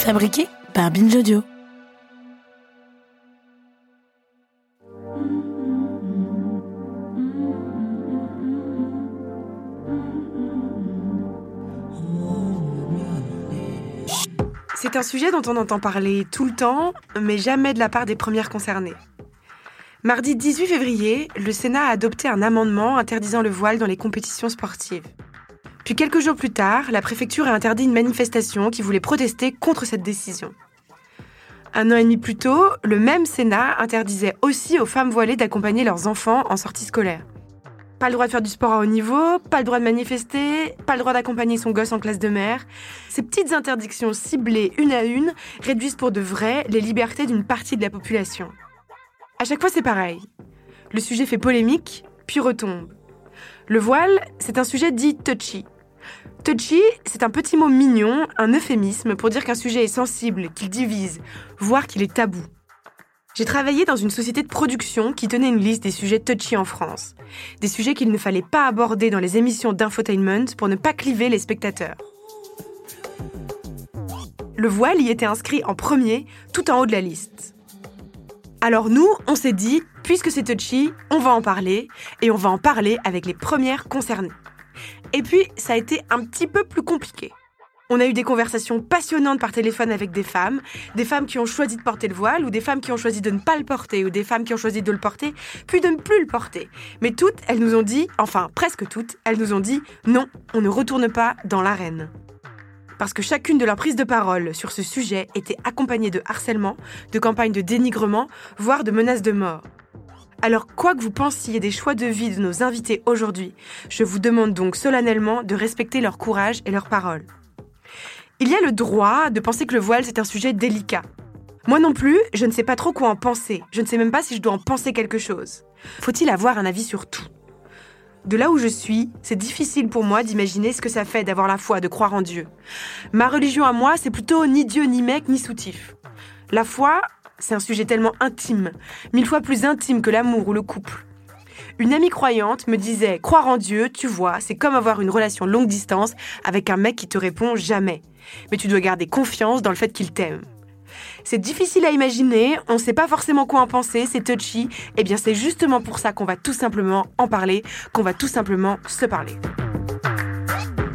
Fabriqué par Binge Audio. C'est un sujet dont on entend parler tout le temps, mais jamais de la part des premières concernées. Mardi 18 février, le Sénat a adopté un amendement interdisant le voile dans les compétitions sportives. Puis quelques jours plus tard, la préfecture a interdit une manifestation qui voulait protester contre cette décision. Un an et demi plus tôt, le même Sénat interdisait aussi aux femmes voilées d'accompagner leurs enfants en sortie scolaire. Pas le droit de faire du sport à haut niveau, pas le droit de manifester, pas le droit d'accompagner son gosse en classe de mer. Ces petites interdictions ciblées une à une réduisent pour de vrai les libertés d'une partie de la population. À chaque fois, c'est pareil. Le sujet fait polémique, puis retombe. Le voile, c'est un sujet dit touchy. Touchy, c'est un petit mot mignon, un euphémisme pour dire qu'un sujet est sensible, qu'il divise, voire qu'il est tabou. J'ai travaillé dans une société de production qui tenait une liste des sujets touchy en France. Des sujets qu'il ne fallait pas aborder dans les émissions d'infotainment pour ne pas cliver les spectateurs. Le voile y était inscrit en premier, tout en haut de la liste. Alors nous, on s'est dit, puisque c'est touchy, on va en parler, et on va en parler avec les premières concernées. Et puis, ça a été un petit peu plus compliqué. On a eu des conversations passionnantes par téléphone avec des femmes, des femmes qui ont choisi de porter le voile, ou des femmes qui ont choisi de ne pas le porter, ou des femmes qui ont choisi de le porter, puis de ne plus le porter. Mais toutes, elles nous ont dit, enfin presque toutes, elles nous ont dit, non, on ne retourne pas dans l'arène. Parce que chacune de leurs prises de parole sur ce sujet était accompagnée de harcèlement, de campagnes de dénigrement, voire de menaces de mort. Alors, quoi que vous pensiez des choix de vie de nos invités aujourd'hui, je vous demande donc solennellement de respecter leur courage et leurs paroles. Il y a le droit de penser que le voile, c'est un sujet délicat. Moi non plus, je ne sais pas trop quoi en penser. Je ne sais même pas si je dois en penser quelque chose. Faut-il avoir un avis sur tout? De là où je suis, c'est difficile pour moi d'imaginer ce que ça fait d'avoir la foi, de croire en Dieu. Ma religion à moi, c'est plutôt ni Dieu, ni mec, ni soutif. La foi, c'est un sujet tellement intime, mille fois plus intime que l'amour ou le couple. Une amie croyante me disait Croire en Dieu, tu vois, c'est comme avoir une relation longue distance avec un mec qui te répond jamais. Mais tu dois garder confiance dans le fait qu'il t'aime. C'est difficile à imaginer, on ne sait pas forcément quoi en penser, c'est touchy. Eh bien, c'est justement pour ça qu'on va tout simplement en parler, qu'on va tout simplement se parler.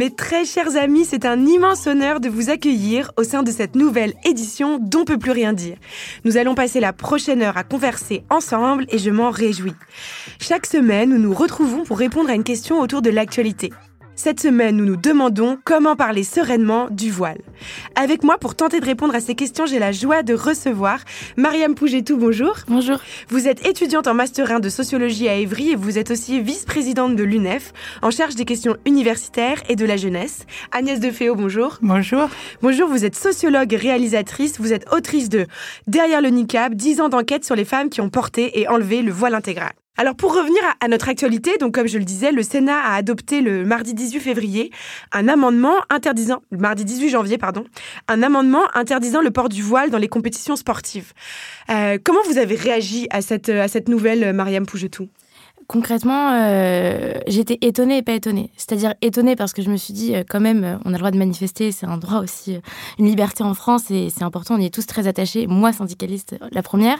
Mes très chers amis, c'est un immense honneur de vous accueillir au sein de cette nouvelle édition d'On peut plus rien dire. Nous allons passer la prochaine heure à converser ensemble et je m'en réjouis. Chaque semaine, nous nous retrouvons pour répondre à une question autour de l'actualité. Cette semaine, nous nous demandons comment parler sereinement du voile. Avec moi, pour tenter de répondre à ces questions, j'ai la joie de recevoir Mariam Pougetou, bonjour. Bonjour. Vous êtes étudiante en Master 1 de sociologie à Évry et vous êtes aussi vice-présidente de l'UNEF, en charge des questions universitaires et de la jeunesse. Agnès Deféo, bonjour. Bonjour. Bonjour, vous êtes sociologue et réalisatrice, vous êtes autrice de Derrière le niqab, 10 ans d'enquête sur les femmes qui ont porté et enlevé le voile intégral. Alors pour revenir à, notre actualité, donc comme je le disais, le Sénat a adopté le mardi 18 février un amendement interdisant, le mardi 18 janvier, pardon, un amendement interdisant le port du voile dans les compétitions sportives. Euh, comment vous avez réagi à cette, à cette nouvelle, Mariam Pougetou? Concrètement, euh, j'étais étonnée et pas étonnée. C'est-à-dire étonnée parce que je me suis dit, euh, quand même, euh, on a le droit de manifester, c'est un droit aussi, une liberté en France et c'est important, on y est tous très attachés, moi syndicaliste, la première.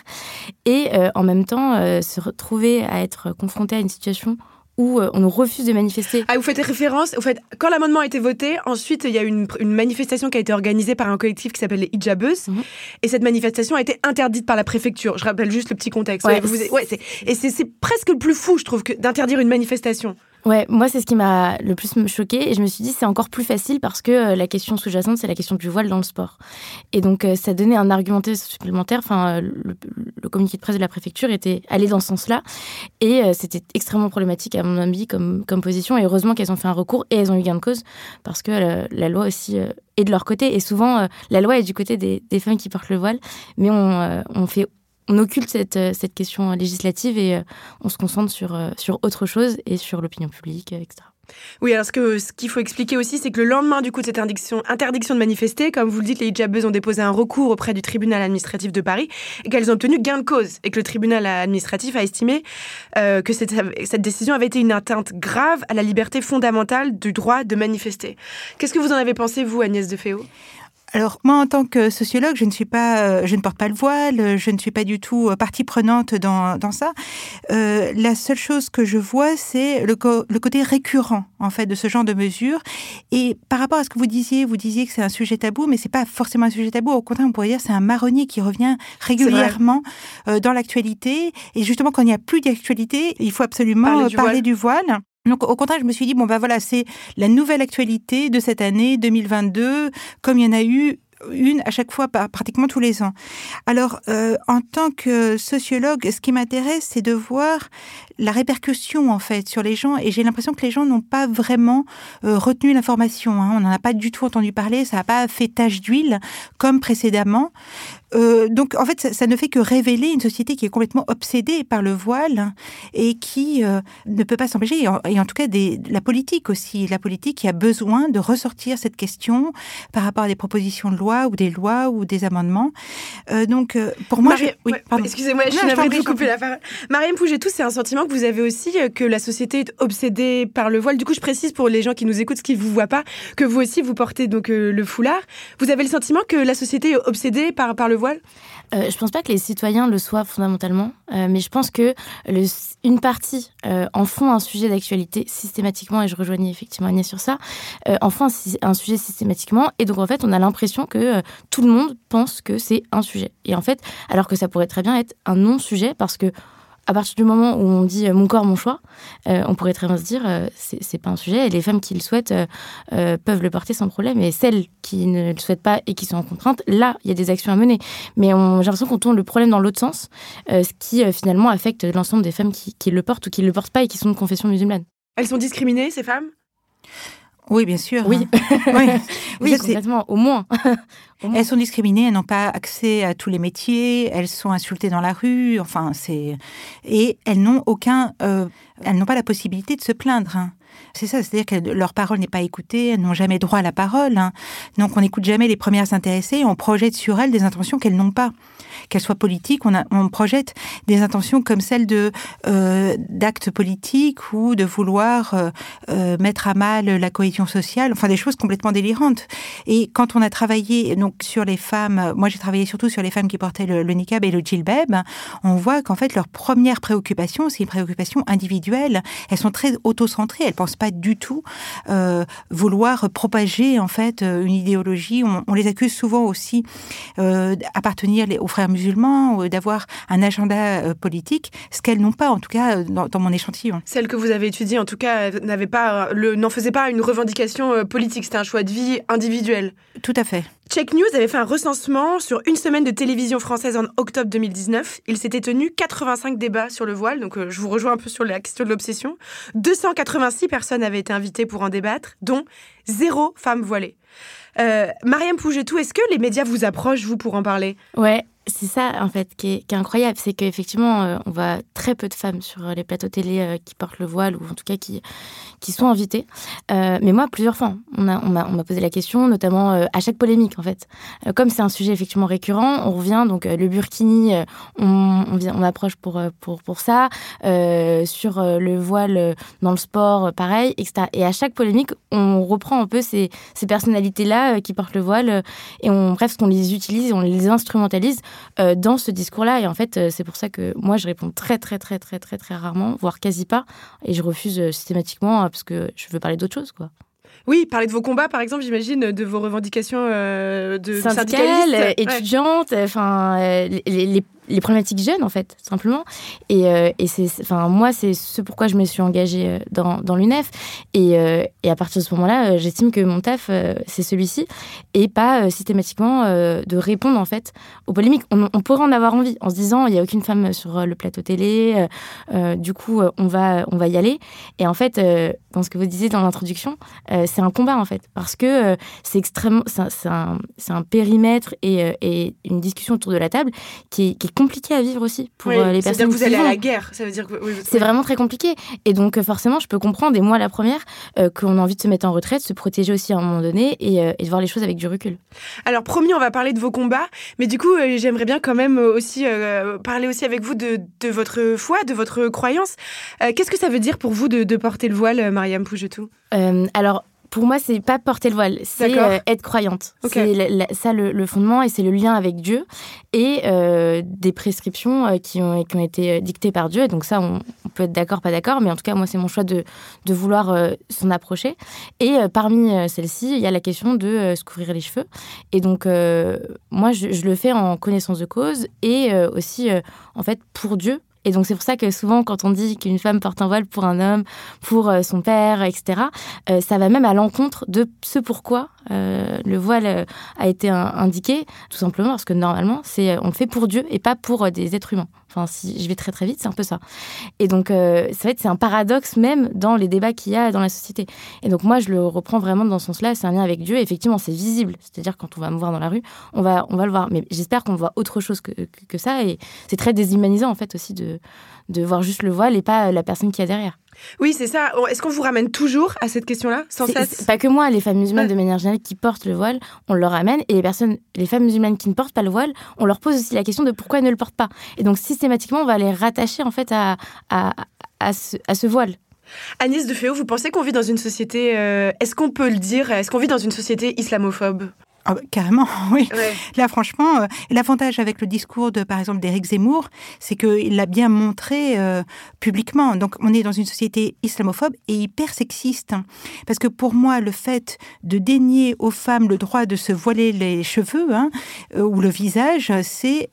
Et en même temps, se retrouver à être confronté à une situation où euh, on nous refuse de manifester. Ah, vous faites référence, au fait, quand l'amendement a été voté, ensuite il y a eu une, une manifestation qui a été organisée par un collectif qui s'appelle les Hijabeuses, Mhm. et cette manifestation a été interdite par la préfecture. Je rappelle juste le petit contexte. Ouais, Ouais, vous- ouais, c'est- et c'est presque le plus fou, je trouve, que d'interdire une manifestation. Ouais, moi c'est ce qui m'a le plus choqué et je me suis dit c'est encore plus facile parce que euh, la question sous-jacente c'est la question du voile dans le sport. Et donc euh, ça donnait un argumenté supplémentaire. Enfin, euh, le, communiqué de presse de la préfecture était allé dans ce sens-là et c'était extrêmement problématique à mon avis comme, comme position. Et heureusement qu'elles ont fait un recours et elles ont eu gain de cause parce que la, loi aussi est de leur côté. Et souvent la loi est du côté des, femmes qui portent le voile, mais on fait on occulte cette, euh, cette question législative et euh, on se concentre sur, euh, sur autre chose et sur l'opinion publique, etc. Oui, alors ce qu'il ce faut expliquer aussi, c'est que le lendemain du coup de cette interdiction, interdiction de manifester, comme vous le dites, les hijabeuses ont déposé un recours auprès du tribunal administratif de Paris et qu'elles ont obtenu gain de cause et que le tribunal administratif a estimé que cette, cette, décision avait été une atteinte grave à la liberté fondamentale du droit de manifester. Qu'est-ce que vous en avez pensé, vous, Agnès de Féau? Alors moi, en tant que sociologue, je ne suis pas, euh, je ne porte pas le voile, je ne suis pas du tout euh, partie prenante dans, dans ça. Euh, la seule chose que je vois, c'est le, le, côté récurrent en fait de ce genre de mesures. Et par rapport à ce que vous disiez, vous disiez que c'est un sujet tabou, mais c'est pas forcément un sujet tabou. Au contraire, on pourrait dire c'est un marronnier qui revient régulièrement dans l'actualité. Et justement, quand il n'y a plus d'actualité, il faut absolument parler, du voile. Donc au contraire, je me suis dit bon ben voilà, c'est la nouvelle actualité de cette année 2022, comme il y en a eu une à chaque fois, pratiquement tous les ans. Alors, euh, en tant que sociologue, ce qui m'intéresse, c'est de voir la répercussion en fait sur les gens. Et j'ai l'impression que les gens n'ont pas vraiment euh, retenu l'information. Hein. On n'en a pas du tout entendu parler. Ça n'a pas fait tache d'huile comme précédemment. Euh, donc, en fait, ça, ne fait que révéler une société qui est complètement obsédée par le voile et qui euh, ne peut pas s'empêcher. Et, en tout cas, des, la politique aussi. La politique qui a besoin de ressortir cette question par rapport à des propositions de loi ou des lois ou des amendements. Euh, donc, pour moi, oui, excusez-moi, je suis navrée de vous couper la parole. Mariam Pougetou, c'est un sentiment que vous avez aussi que la société est obsédée par le voile. Du coup, je précise pour les gens qui nous écoutent, ce qui ne vous voient pas, que vous aussi vous portez donc le foulard. Vous avez le sentiment que la société est obsédée par par le voile euh, Je pense pas que les citoyens le soient fondamentalement, euh, mais je pense que le, une partie euh, en font un sujet d'actualité systématiquement, et je rejoignais effectivement Agnès sur ça, euh, en font un, un, sujet systématiquement, et donc en fait on a l'impression que tout le monde pense que c'est un sujet. Et en fait, alors que ça pourrait très bien être un non-sujet, parce que à partir du moment où on dit euh, mon corps, mon choix, euh, on pourrait très bien se dire euh, c'est pas un sujet et les femmes qui le souhaitent peuvent le porter sans problème. Et celles qui ne le souhaitent pas et qui sont en contrainte, là, il y a des actions à mener. Mais j'ai l'impression qu'on tourne le problème dans l'autre sens, ce qui finalement affecte l'ensemble des femmes qui, le portent ou qui ne le portent pas et qui sont de confession musulmane. Elles sont discriminées, ces femmes? Oui, bien sûr. Oui, hein. oui. complètement, au moins. Elles sont discriminées, elles n'ont pas accès à tous les métiers, elles sont insultées dans la rue, enfin, c'est. Et elles n'ont aucun. Euh, elles n'ont pas la possibilité de se plaindre. Hein. C'est ça, c'est-à-dire que leur parole n'est pas écoutée, elles n'ont jamais droit à la parole. Hein. Donc on n'écoute jamais les premières intéressées, on projette sur elles des intentions qu'elles n'ont pas. Qu'elles soient politiques, on, on, projette des intentions comme celles euh, d'actes politiques ou de vouloir euh, euh, mettre à mal la cohésion sociale, enfin des choses complètement délirantes. Et quand on a travaillé donc sur les femmes, moi j'ai travaillé surtout sur les femmes qui portaient le, le niqab et le djilbab, on voit qu'en fait leur première préoccupation, c'est une préoccupation individuelle. Elles sont très autocentrées, elles pensent pas du tout vouloir propager en fait une idéologie. On, les accuse souvent aussi d'appartenir aux frères musulmans ou d'avoir un agenda politique, ce qu'elles n'ont pas en tout cas dans, mon échantillon. Celle que vous avez étudiée en tout cas n'avait pas n'en faisait pas une revendication politique, c'était un choix de vie individuel. Tout à fait. Check News avait fait un recensement sur une semaine de télévision française en octobre 2019. Il s'était tenu 85 débats sur le voile, donc euh, je vous rejoins un peu sur la question de l'obsession. 286 personnes avaient été invitées pour en débattre, dont zéro femme voilée. Euh, Mariam Pougetou, est-ce que les médias vous approchent, vous, pour en parler? Ouais, c'est ça en fait qui est, incroyable, c'est qu'effectivement euh, on voit très peu de femmes sur les plateaux télé euh, qui portent le voile ou en tout cas qui, qui sont invitées. Euh, mais moi plusieurs fois, on m'a on on posé la question, notamment à chaque polémique en fait. comme c'est un sujet effectivement récurrent, on revient donc le burkini, on, on approche pour, pour, pour ça, sur le voile dans le sport, pareil, etc. Et à chaque polémique, on reprend un peu ces, ces personnalités-là qui portent le voile et on, bref, on les utilise, on les instrumentalise euh, dans ce discours-là. Et en fait, euh, c'est pour ça que moi, je réponds très, très, très, très, très, très rarement, voire quasi pas. Et je refuse euh, systématiquement parce que je veux parler d'autre chose, quoi. Oui, parler de vos combats, par exemple, j'imagine, de vos revendications de syndicales, étudiantes, enfin, les, les problématiques jeunes, en fait, simplement. Et, euh, et c'est, enfin, moi, c'est ce pourquoi je me suis engagée euh, dans, dans l'UNEF. Et, euh, et, à partir de ce moment-là, j'estime que mon taf, c'est celui-ci, et pas systématiquement de répondre, en fait, aux polémiques. On, on, pourrait en avoir envie, en se disant, il n'y a aucune femme sur le plateau télé, du coup, on va, on va y aller. Et en fait, dans ce que vous disiez dans l'introduction, c'est un combat, en fait, parce que c'est extrêmement, c'est un, un, périmètre et, et, une discussion autour de la table qui est, qui est compliqué à vivre aussi pour euh, les personnes. Que vous allez à la guerre, ça veut dire que c'est vraiment très compliqué. Et donc euh, forcément, je peux comprendre, et moi la première, euh, qu'on a envie de se mettre en retraite, se protéger aussi à un moment donné et, et, de voir les choses avec du recul. Alors promis, on va parler de vos combats, mais du coup, j'aimerais bien quand même aussi parler aussi avec vous de, de, votre foi, de votre croyance. Qu'est-ce que ça veut dire pour vous de, de porter le voile, Mariam Pougetou? Alors pour moi, c'est pas porter le voile, c'est euh, être croyante. C'est ça le, fondement et c'est le lien avec Dieu et euh, des prescriptions euh, qui, ont, qui ont été dictées par Dieu. donc ça, on, peut être d'accord, pas d'accord, mais en tout cas, moi, c'est mon choix de, de vouloir s'en approcher. Et parmi celles-ci, il y a la question de se couvrir les cheveux. Et donc, moi, je, je, le fais en connaissance de cause et aussi, en fait, pour Dieu, et donc c'est pour ça que souvent quand on dit qu'une femme porte un voile pour un homme, pour euh, son père, etc., euh, ça va même à l'encontre de ce pourquoi euh, le voile a été indiqué, tout simplement parce que normalement c'est on le fait pour Dieu et pas pour des êtres humains. Enfin, si je vais très très vite, c'est un peu ça. Et donc, c'est vrai que c'est un paradoxe même dans les débats qu'il y a dans la société. Et donc, moi, je le reprends vraiment dans ce sens-là. C'est un lien avec Dieu. effectivement, c'est visible. C'est-à-dire, quand on va me voir dans la rue, on va, on va le voir. Mais j'espère qu'on voit autre chose que, que ça. Et c'est très déshumanisant, en fait, aussi de, de voir juste le voile et pas la personne qui a derrière. Oui, c'est ça. Est-ce qu'on vous ramène toujours à cette question-là, sans cesse Pas que moi, les femmes musulmanes de manière générale qui portent le voile, on leur ramène, et les personnes, les femmes musulmanes qui ne portent pas le voile, on leur pose aussi la question de pourquoi elles ne le portent pas. Et donc systématiquement, on va les rattacher en fait à, à, à, ce, à ce voile. Agnès de Féo, vous pensez qu'on vit dans une société, euh, est-ce qu'on peut le dire, est-ce qu'on vit dans une société islamophobe? Ah carrément, oui. Là, franchement, euh, l'avantage avec le discours de, par exemple, d'Éric Zemmour, c'est qu'il l'a bien montré euh, publiquement. Donc, on est dans une société islamophobe et hyper sexiste. Parce que pour moi, le fait de dénier aux femmes le droit de se voiler les cheveux hein, euh, ou le visage, c'est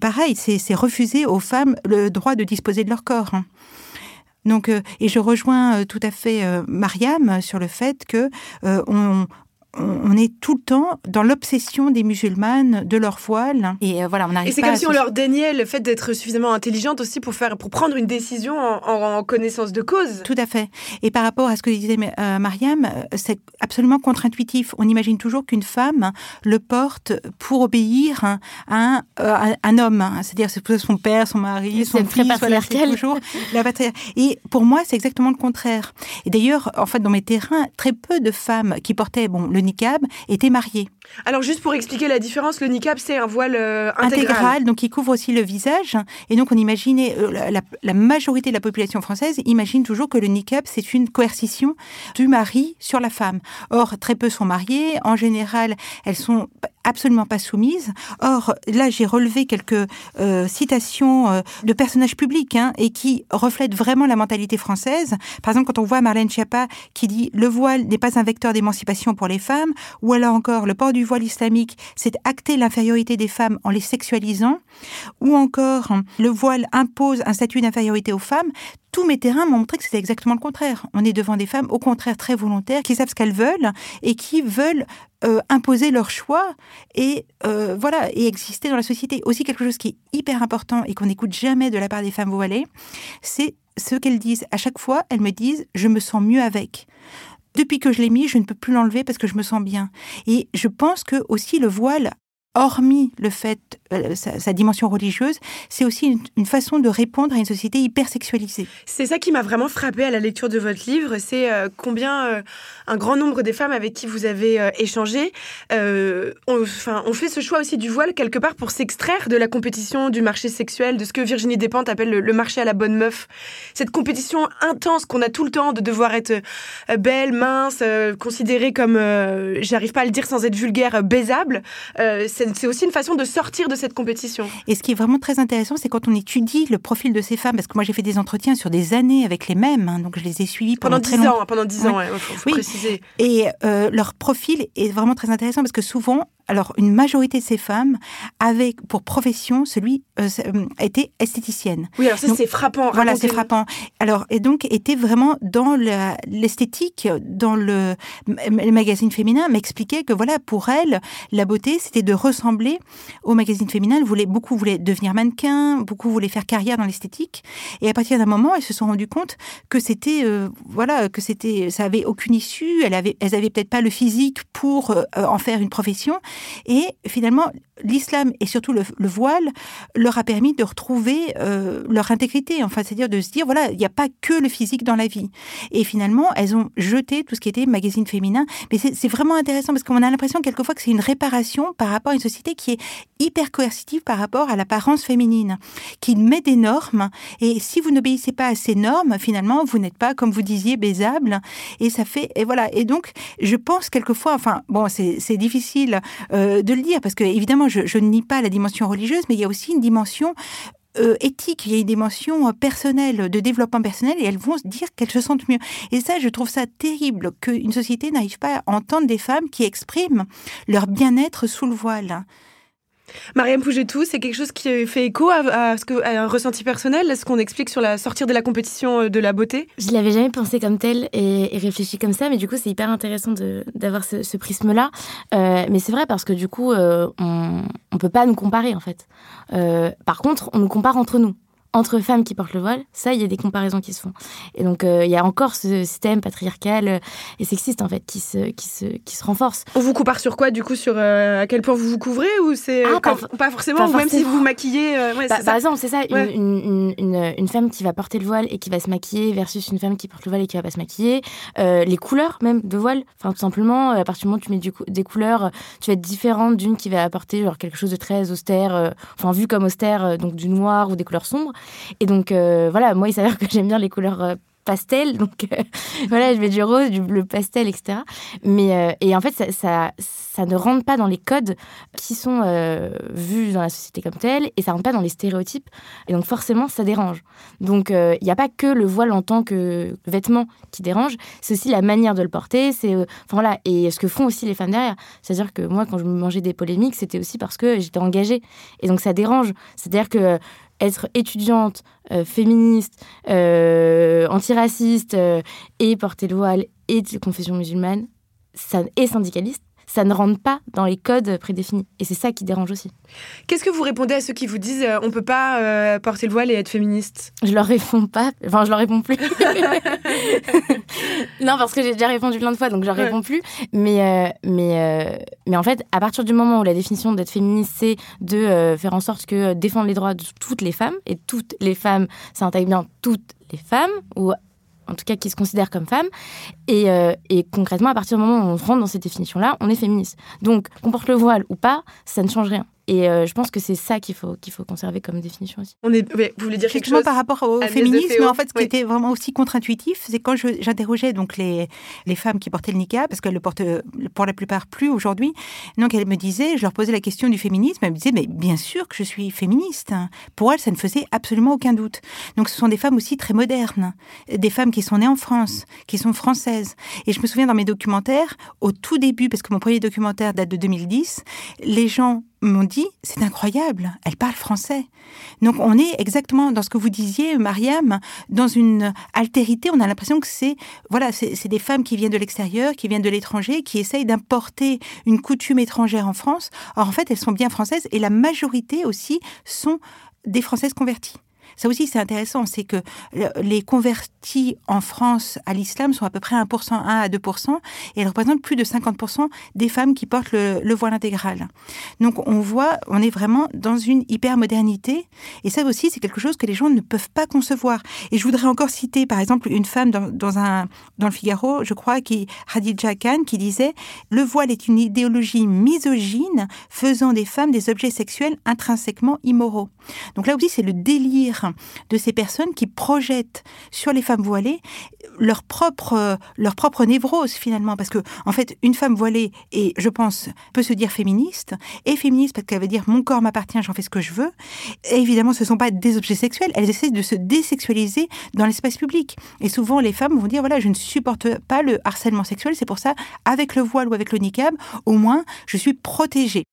pareil, c'est refuser aux femmes le droit de disposer de leur corps. Donc, et je rejoins tout à fait Mariam sur le fait que on, on est tout le temps dans l'obsession des musulmanes de leur voile. Et euh, voilà, on arrive Et c'est comme si on leur déniait le fait d'être suffisamment intelligente aussi pour faire, pour prendre une décision en, connaissance de cause. Tout à fait. Et par rapport à ce que disait euh, Mariam, euh, c'est absolument contre-intuitif. On imagine toujours qu'une femme le porte pour obéir à un, homme. C'est-à-dire, c'est son père, son mari, son fils, voilà, toujours la Et pour moi, c'est exactement le contraire. Et d'ailleurs, en fait, dans mes terrains, très peu de femmes qui portaient bon, le niqab étaient mariées. Alors juste pour expliquer la différence, le niqab c'est un voile euh, intégral. donc il couvre aussi le visage. Et donc on imaginait, euh, la, majorité de la population française imagine toujours que le niqab c'est une coercition du mari sur la femme. Or très peu sont mariées. En général, elles sont absolument pas soumises. Or là j'ai relevé quelques euh, citations de personnages publics hein, et qui reflètent vraiment la mentalité française. Par exemple quand on voit Marlène Schiappa qui dit le voile n'est pas un vecteur d'émancipation pour les femmes, ou alors encore le port du voile islamique, c'est acter l'infériorité des femmes en les sexualisant, ou encore le voile impose un statut d'infériorité aux femmes, tous mes terrains m'ont montré que c'était exactement le contraire. On est devant des femmes, au contraire, très volontaires, qui savent ce qu'elles veulent et qui veulent euh, imposer leur choix et euh, voilà et exister dans la société. Aussi quelque chose qui est hyper important et qu'on n'écoute jamais de la part des femmes voilées, c'est ce qu'elles disent. À chaque fois, elles me disent je me sens mieux avec depuis que je l'ai mis, je ne peux plus l'enlever parce que je me sens bien. Et je pense que aussi le voile hormis le fait, euh, sa, dimension religieuse, c'est aussi une, façon de répondre à une société hyper sexualisée. C'est ça qui m'a vraiment frappé à la lecture de votre livre, c'est euh, combien euh, un grand nombre des femmes avec qui vous avez échangé ont, on fait ce choix aussi du voile quelque part pour s'extraire de la compétition du marché sexuel, de ce que Virginie Despentes appelle le, marché à la bonne meuf. Cette compétition intense qu'on a tout le temps de devoir être belle, mince, considérée comme, j'arrive pas à le dire sans être vulgaire, baisable. C'est aussi une façon de sortir de cette compétition. Et ce qui est vraiment très intéressant, c'est quand on étudie le profil de ces femmes, parce que moi j'ai fait des entretiens sur des années avec les mêmes, hein, donc je les ai suivis pendant, pendant 10 ans. Pendant 10 ans, faut, préciser. Et euh, leur profil est vraiment très intéressant parce que souvent, alors une majorité de ces femmes avaient pour profession celui euh, euh, était esthéticienne. Oui, alors ça c'est frappant. Voilà, c'est frappant. Alors et donc était vraiment dans l'esthétique, dans le, le, magazine féminin, m'expliquait que voilà pour elle la beauté c'était de ressembler au magazine féminin. Elle voulait beaucoup voulaient devenir mannequin, beaucoup voulaient faire carrière dans l'esthétique. Et à partir d'un moment, elles se sont rendues compte que c'était euh, voilà que c'était ça avait aucune issue. Elles avaient peut-être pas le physique pour en faire une profession. Et finalement, l'islam et surtout le, voile leur a permis de retrouver euh, leur intégrité, enfin, c'est-à-dire de se dire, voilà, il n'y a pas que le physique dans la vie. Et finalement, elles ont jeté tout ce qui était magazine féminin. Mais c'est vraiment intéressant parce qu'on a l'impression quelquefois que c'est une réparation par rapport à une société qui est hyper coercitive par rapport à l'apparence féminine, qui met des normes. Et si vous n'obéissez pas à ces normes, finalement, vous n'êtes pas, comme vous disiez, baisable. Et ça fait, et voilà. Et donc, je pense quelquefois, enfin, bon, c'est difficile euh, de le dire parce que, évidemment, je, ne nie pas la dimension religieuse, mais il y a aussi une dimension euh, éthique, il y a une dimension euh, personnelle, de développement personnel, et elles vont se dire qu'elles se sentent mieux. Et ça, je trouve ça terrible qu'une société n'arrive pas à entendre des femmes qui expriment leur bien-être sous le voile. Mariam Pougetou, c'est quelque chose qui fait écho à, ce que, un ressenti personnel Est-ce qu'on explique sur la sortir de la compétition euh, de la beauté? Je l'avais jamais pensé comme tel et, réfléchi comme ça, mais du coup c'est hyper intéressant d'avoir ce, prisme-là. Euh, mais c'est vrai parce que du coup euh, on ne peut pas nous comparer en fait. par contre, on nous compare entre nous entre femmes qui portent le voile, ça, il y a des comparaisons qui se font. Et donc, euh, il y a encore ce système patriarcal euh, et sexiste, en fait, qui se, qui se, qui se renforce. On vous compare sur quoi, du coup Sur euh, à quel point vous vous couvrez ou c'est ah, pas, forcément, ou même si vous vous maquillez ouais, bah, Par exemple, c'est ça, une, une, une, femme qui va porter le voile et qui va se maquiller versus une femme qui porte le voile et qui va pas se maquiller. les couleurs, même, de voile. Enfin, tout simplement, à partir du moment où tu mets du des couleurs, tu vas être différente d'une qui va apporter genre, quelque chose de très austère, enfin, vu comme austère, donc du noir ou des couleurs sombres. Et donc, euh, voilà, moi, il s'avère que j'aime bien les couleurs euh, pastel, donc euh, voilà, je mets du rose, du bleu pastel, etc. Mais et en fait, ça, ça, ne rentre pas dans les codes qui sont vus dans la société comme telle, et ça rentre pas dans les stéréotypes. Et donc forcément, ça dérange. Donc il n'y a pas que le voile en tant que vêtement qui dérange, c'est aussi la manière de le porter. C'est enfin voilà, et ce que font aussi les femmes derrière. C'est-à-dire que moi, quand je mangeais des polémiques, c'était aussi parce que j'étais engagée, et donc ça dérange. C'est-à-dire que être étudiante, euh, féministe, euh, antiraciste euh, et porter le voile et de confession musulmane ça, et syndicaliste, ça ne rentre pas dans les codes prédéfinis. Et c'est ça qui dérange aussi. Qu'est-ce que vous répondez à ceux qui vous disent euh, on peut pas euh, porter le voile et être féministe? Je leur réponds pas. Enfin, je leur réponds plus. non, parce que j'ai déjà répondu plein de fois, donc je leur réponds plus. Mais, euh, mais, mais en fait, à partir du moment où la définition d'être féministe, c'est de faire en sorte que défendre les droits de toutes les femmes, et toutes les femmes, ça intègre bien toutes les femmes, ou en tout cas qui se considèrent comme femmes. Euh, et, concrètement, à partir du moment où on rentre dans cette définition-là, on est féministe. Donc, qu'on porte le voile ou pas, ça ne change rien. Et euh, je pense que c'est ça qu'il faut, qu'il faut conserver comme définition aussi. On est, vous voulez dire quelque chose par rapport au féminisme, en fait, ce qui était vraiment aussi contre-intuitif, c'est quand j'interrogeais donc les, les femmes qui portaient le niqab, parce qu'elles le portent pour la plupart plus aujourd'hui. Donc elles me disaient, je leur posais la question du féminisme, elles me disaient, mais bien sûr que je suis féministe. Pour elles, ça ne faisait absolument aucun doute. Donc ce sont des femmes aussi très modernes, des femmes qui sont nées en France, qui sont françaises. Et je me souviens dans mes documentaires, au tout début, parce que mon premier documentaire date de 2010, les gens m'ont dit, c'est incroyable, elle parle français. Donc on est exactement dans ce que vous disiez, Mariam, dans une altérité, on a l'impression que c'est voilà, c'est des femmes qui viennent de l'extérieur, qui viennent de l'étranger, qui essayent d'importer une coutume étrangère en France. Or en fait, elles sont bien françaises et la majorité aussi sont des Françaises converties. Ça aussi, c'est intéressant, c'est que les convertis en France à l'islam sont à peu près 1%, 1 à 2%, et elles représentent plus de 50% des femmes qui portent le, voile intégral. Donc on voit, on est vraiment dans une hyper-modernité, et ça aussi, c'est quelque chose que les gens ne peuvent pas concevoir. Et je voudrais encore citer, par exemple, une femme dans, dans le Figaro, je crois, qui, Khadija Khan, qui disait « Le voile est une idéologie misogyne faisant des femmes des objets sexuels intrinsèquement immoraux ». Donc là aussi, c'est le délire de ces personnes qui projettent sur les femmes voilées leur propre, leur propre névrose finalement. Parce que, en fait, une femme voilée, et je pense, peut se dire féministe, et féministe parce qu'elle veut dire mon corps m'appartient, j'en fais ce que je veux. Et évidemment, ce ne sont pas des objets sexuels, elles essaient de se désexualiser dans l'espace public. Et souvent, les femmes vont dire voilà, je ne supporte pas le harcèlement sexuel, c'est pour ça, avec le voile ou avec le niqab, au moins, je suis protégée.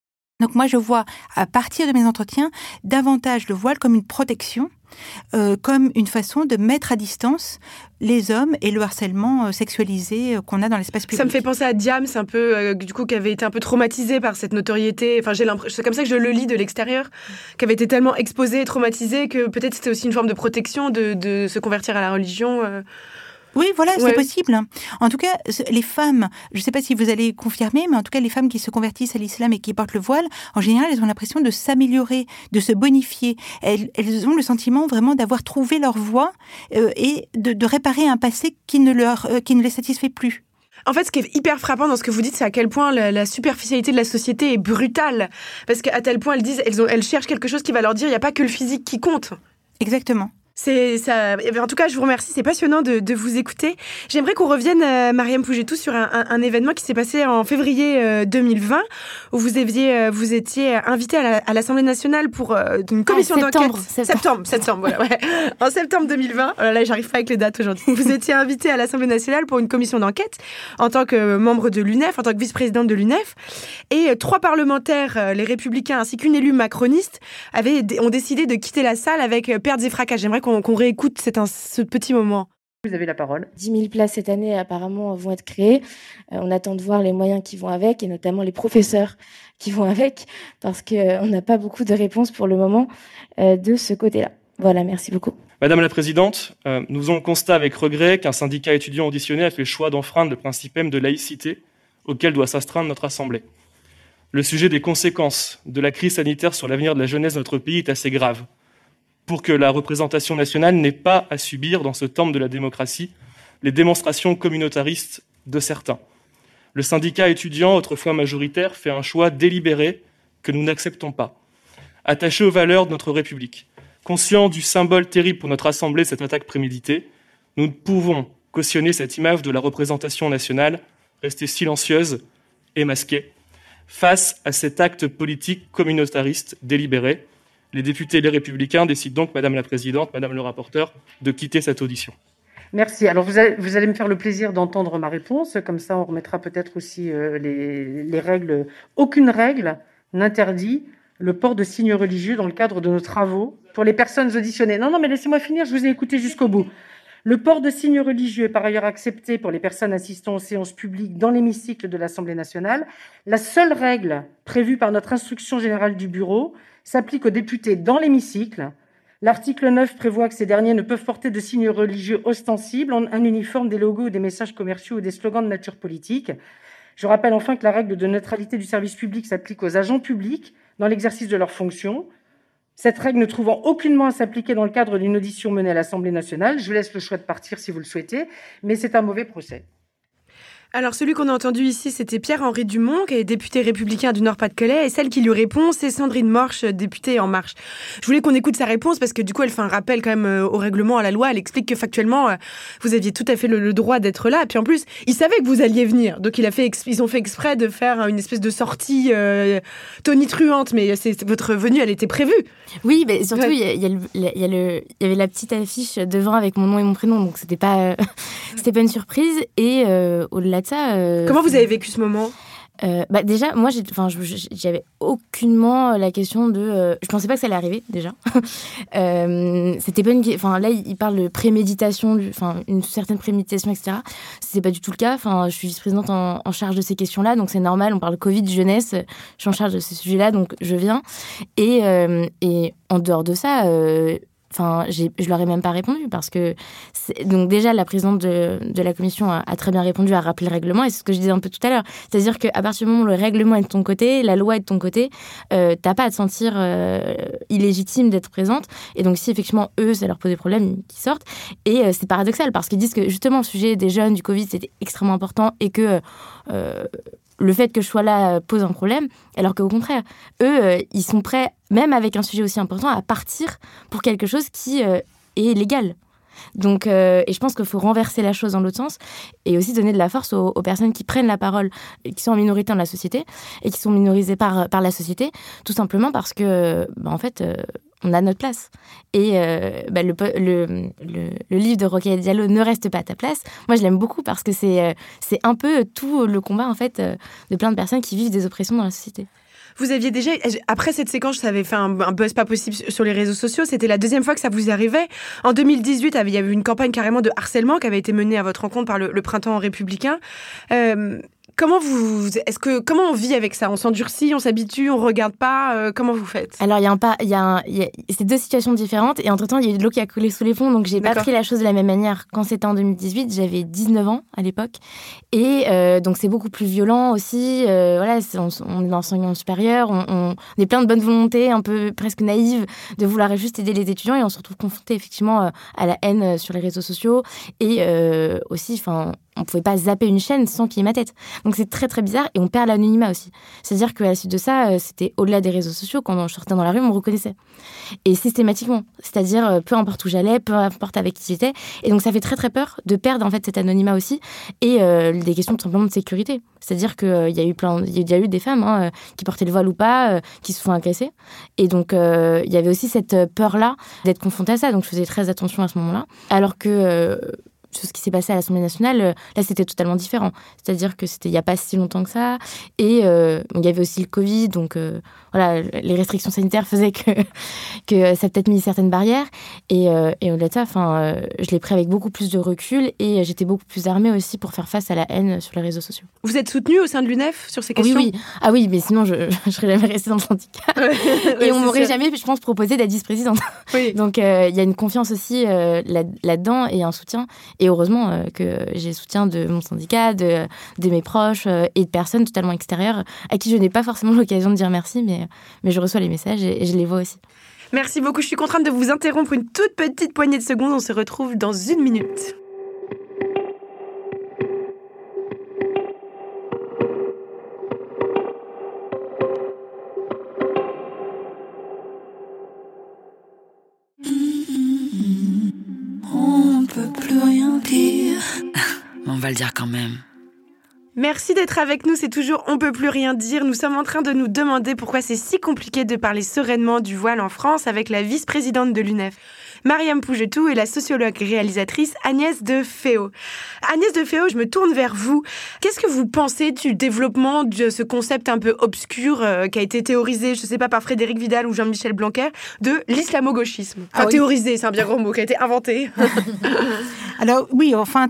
Donc moi, je vois à partir de mes entretiens davantage le voile comme une protection, euh, comme une façon de mettre à distance les hommes et le harcèlement euh, sexualisé euh, qu'on a dans l'espace public. Ça me fait penser à Diams, un peu, du coup, qui avait été un peu traumatisé par cette notoriété. Enfin, j'ai l'impression, c'est comme ça que je le lis de l'extérieur, qui avait été tellement exposé, traumatisé que peut-être c'était aussi une forme de protection de, de se convertir à la religion. Oui, voilà, c'est possible. En tout cas, les femmes, je ne sais pas si vous allez confirmer, mais en tout cas, les femmes qui se convertissent à l'islam et qui portent le voile, en général, elles ont l'impression de s'améliorer, de se bonifier. Elles, ont le sentiment vraiment d'avoir trouvé leur voie euh, et de, réparer un passé qui ne, leur, euh, qui ne les satisfait plus. En fait, ce qui est hyper frappant dans ce que vous dites, c'est à quel point la, superficialité de la société est brutale. Parce qu'à tel point, elles disent, elles, ont, elles cherchent quelque chose qui va leur dire, il n'y a pas que le physique qui compte. Exactement. C'est ça. En tout cas, je vous remercie. C'est passionnant de, de, vous écouter. J'aimerais qu'on revienne, euh, Mariam Pougetou, sur un, un, événement qui s'est passé en février 2020, euh, où vous aviez, euh, vous étiez invité à l'Assemblée nationale pour une ah, commission d'enquête. Septembre, septembre, voilà. Ouais. En septembre 2020. Oh là, j'arrive pas avec les dates aujourd'hui. Vous étiez invité à l'Assemblée nationale pour une commission d'enquête en tant que membre de l'UNEF, en tant que vice-présidente de l'UNEF, et trois parlementaires, les Républicains ainsi qu'une élue macroniste, avaient ont décidé de quitter la salle avec pertes et fracas. J'aimerais qu'on réécoute ce petit moment. Vous avez la parole. 10 000 places cette année apparemment vont être créées. Euh, on attend de voir les moyens qui vont avec et notamment les professeurs qui vont avec parce qu'on euh, n'a pas beaucoup de réponses pour le moment euh, de ce côté-là. Voilà, merci beaucoup. Madame la Présidente, nous avons constat avec regret qu'un syndicat étudiant auditionné a fait le choix d'enfreindre le principe même de laïcité auquel doit s'astreindre notre Assemblée. Le sujet des conséquences de la crise sanitaire sur l'avenir de la jeunesse de notre pays est assez grave pour que la représentation nationale n'ait pas à subir dans ce temple de la démocratie les démonstrations communautaristes de certains. Le syndicat étudiant, autrefois majoritaire, fait un choix délibéré que nous n'acceptons pas. Attaché aux valeurs de notre République, conscient du symbole terrible pour notre Assemblée, cette attaque préméditée, nous ne pouvons cautionner cette image de la représentation nationale, rester silencieuse et masquée, face à cet acte politique communautariste délibéré les députés et les républicains décident donc, Madame la Présidente, Madame le rapporteur, de quitter cette audition. Merci. Alors vous allez, me faire le plaisir d'entendre ma réponse. Comme ça, on remettra peut-être aussi euh, les, les, règles. Aucune règle n'interdit le port de signes religieux dans le cadre de nos travaux pour les personnes auditionnées. Non, non, mais laissez-moi finir. Je vous ai écouté jusqu'au bout. Le port de signes religieux est par ailleurs accepté pour les personnes assistant aux séances publiques dans l'hémicycle de l'Assemblée nationale. La seule règle prévue par notre instruction générale du bureau s'applique aux députés dans l'hémicycle. L'article 9 prévoit que ces derniers ne peuvent porter de signes religieux ostensibles, un uniforme, des logos, des messages commerciaux ou des slogans de nature politique. Je rappelle enfin que la règle de neutralité du service public s'applique aux agents publics dans l'exercice de leurs fonctions. Cette règle ne trouvant aucunement à s'appliquer dans le cadre d'une audition menée à l'Assemblée nationale, je laisse le choix de partir si vous le souhaitez, mais c'est un mauvais procès. Alors celui qu'on a entendu ici, c'était Pierre-Henri Dumont, qui est député républicain du Nord-Pas-de-Calais, et celle qui lui répond, c'est Sandrine Morche, députée En Marche. Je voulais qu'on écoute sa réponse parce que du coup, elle fait un rappel quand même euh, au règlement, à la loi. Elle explique que factuellement, euh, vous aviez tout à fait le, droit d'être là. Puis en plus, il savait que vous alliez venir, donc il a fait, ils ont fait exprès de faire une espèce de sortie euh, tonitruante. Mais c'est votre venue, elle était prévue. Oui, mais surtout il y, y, avait la petite affiche devant avec mon nom et mon prénom, donc c'était pas, c'était pas une surprise. Et au-delà ça. Euh, Comment vous avez vécu ce moment? Euh, bah déjà, moi, j'avais aucunement la question de. Euh, je pensais pas que ça allait arriver déjà. C'était pas une. Enfin, là, il parle de préméditation, enfin, une certaine préméditation, etc. C'est pas du tout le cas. Enfin, je suis vice-présidente en, en, charge de ces questions-là, donc c'est normal. On parle Covid, jeunesse. Je suis en charge de ces sujets-là, donc je viens. Et, et en dehors de ça, Enfin, je leur ai même pas répondu parce que donc déjà la présidente de, la commission a, très bien répondu à rappeler le règlement et c'est ce que je disais un peu tout à l'heure. C'est-à-dire qu'à partir du moment où le règlement est de ton côté, la loi est de ton côté, euh, t'as pas à te sentir euh, illégitime d'être présente. Et donc si effectivement eux ça leur pose des problèmes, qui sortent. Et euh, c'est paradoxal parce qu'ils disent que justement le sujet des jeunes du Covid c'était extrêmement important et que euh, le fait que je sois là pose un problème, alors qu'au contraire, eux, ils sont prêts même avec un sujet aussi important, à partir pour quelque chose qui est légal. Donc, et je pense qu'il faut renverser la chose dans l'autre sens et aussi donner de la force aux, personnes qui prennent la parole, et qui sont en minorité dans la société et qui sont minorisées par, par la société, tout simplement parce que, bah, en fait, on a notre place. Et euh, bah, le, le, le, livre de Rocaille Diallo ne reste pas à ta place. Moi, je l'aime beaucoup parce que c'est euh, un peu tout le combat en fait euh, de plein de personnes qui vivent des oppressions dans la société. Vous aviez déjà, après cette séquence, ça avait fait un, buzz pas possible sur les réseaux sociaux. C'était la deuxième fois que ça vous arrivait. En 2018, il y avait une campagne carrément de harcèlement qui avait été menée à votre rencontre par le, printemps républicain. Comment vous, est-ce que comment on vit avec ça? On s'endurcit, on s'habitue, on regarde pas. Euh, comment vous faites? Alors il y a un pas, il y a, c'est deux situations différentes et entre temps il y a eu de l'eau qui a coulé sous les ponts, donc j'ai pas pris la chose de la même manière. Quand c'était en 2018, j'avais 19 ans à l'époque et euh, donc c'est beaucoup plus violent aussi. Euh, voilà, on, est dans l'enseignement supérieur, on, on, est plein de bonne volonté, un peu presque naïve de vouloir juste aider les étudiants et on se retrouve confronté effectivement à la haine sur les réseaux sociaux et aussi, enfin on pouvait pas zapper une chaîne sans qu'il y ait ma tête. Donc c'est très très bizarre et on perd l'anonymat aussi. C'est-à-dire qu'à la suite de ça, euh, c'était au-delà des réseaux sociaux, quand je sortais dans la rue, on me reconnaissait. Et systématiquement. C'est-à-dire euh, peu importe où j'allais, peu importe avec qui j'étais. Et donc ça fait très très peur de perdre en fait cet anonymat aussi et euh, des questions tout simplement de sécurité. C'est-à-dire qu'il y a eu plein, il y a eu des femmes hein, qui portaient le voile ou pas, qui se font agresser. Et donc il y avait aussi cette peur-là d'être confrontée à ça. Donc je faisais très attention à ce moment-là. Alors que ce qui s'est passé à l'Assemblée nationale, euh, là, c'était totalement différent. C'est-à-dire que c'était il n'y a pas si longtemps que ça. Et euh, il y avait aussi le Covid, donc euh, voilà, les restrictions sanitaires faisaient que, que ça a peut-être mis certaines barrières. Et, et au-delà de ça, enfin, je l'ai pris avec beaucoup plus de recul et j'étais beaucoup plus armée aussi pour faire face à la haine sur les réseaux sociaux. Vous êtes soutenue au sein de l'UNEF sur ces questions? Oui, oui. Ah oui, mais sinon, je ne serais jamais restée dans le syndicat. et on m'aurait jamais, je pense, proposé d'être vice-présidente. Oui. donc il y a une confiance aussi là-dedans et un soutien. Et heureusement euh, que j'ai le soutien de mon syndicat, de, mes proches euh, et de personnes totalement extérieures à qui je n'ai pas forcément l'occasion de dire merci, mais, mais je reçois les messages et, je les vois aussi. Merci beaucoup. Je suis contrainte de vous interrompre une toute petite poignée de secondes. On se retrouve dans une minute. Va le dire quand même. Merci d'être avec nous, c'est toujours On peut plus rien dire. Nous sommes en train de nous demander pourquoi c'est si compliqué de parler sereinement du voile en France avec la vice-présidente de l'UNEF. Mariam Pougetou et la sociologue réalisatrice Agnès de Féo. Agnès de Féo, je me tourne vers vous. Qu'est-ce que vous pensez du développement de ce concept un peu obscur euh, qui a été théorisé, je ne sais pas, par Frédéric Vidal ou Jean-Michel Blanquer, de l'islamo-gauchisme? Enfin, ah théorisé, c'est un bien gros mot, qui a été inventé. Alors oui, enfin,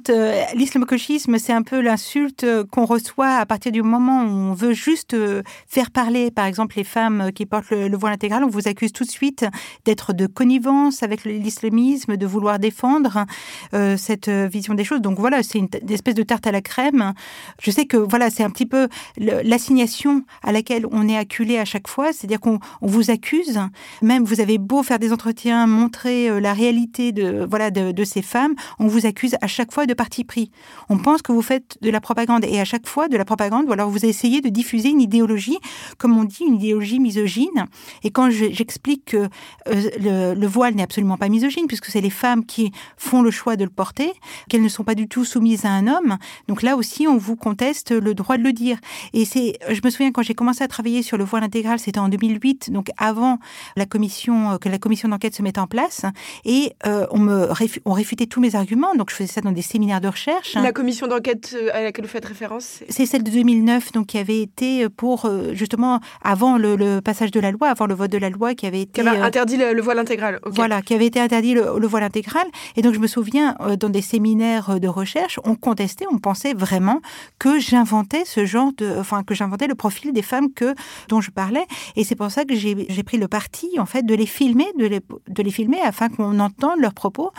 l'islamo-gauchisme, c'est un peu l'insulte qu'on reçoit à partir du moment où on veut juste euh, faire parler, par exemple, les femmes qui portent le, voile intégral. On vous accuse tout de suite d'être de connivence avec le l'islamisme, de vouloir défendre euh, cette euh, vision des choses. Donc voilà, c'est une, espèce de tarte à la crème. Je sais que voilà, c'est un petit peu l'assignation à laquelle on est acculé à chaque fois, c'est-à-dire qu'on vous accuse, même vous avez beau faire des entretiens, montrer euh, la réalité de voilà de, ces femmes, on vous accuse à chaque fois de parti pris. On pense que vous faites de la propagande et à chaque fois de la propagande, ou alors vous essayez de diffuser une idéologie, comme on dit, une idéologie misogyne. Et quand j'explique que le, le voile n'est absolument pas misogyne, puisque c'est les femmes qui font le choix de le porter, qu'elles ne sont pas du tout soumises à un homme. Donc là aussi, on vous conteste le droit de le dire. Et c'est, je me souviens quand j'ai commencé à travailler sur le voile intégral, c'était en 2008, donc avant la commission, que la commission d'enquête se mette en place, et euh, on me on réfutait tous mes arguments. Donc je faisais ça dans des séminaires de recherche. La commission d'enquête euh, à laquelle vous faites référence C'est celle de 2009, donc qui avait été pour euh, justement avant le, passage de la loi, avant le vote de la loi, qui avait été qui avait interdit le, voile intégral. Voilà, qui avait été interdit le, voile intégral. Et donc, je me souviens, euh, dans des séminaires euh, de recherche, on contestait, on pensait vraiment que j'inventais ce genre de, enfin, que j'inventais le profil des femmes que, dont je parlais. Et c'est pour ça que j'ai pris le parti, en fait, de les filmer, de les, de les filmer afin qu'on entende leurs propos.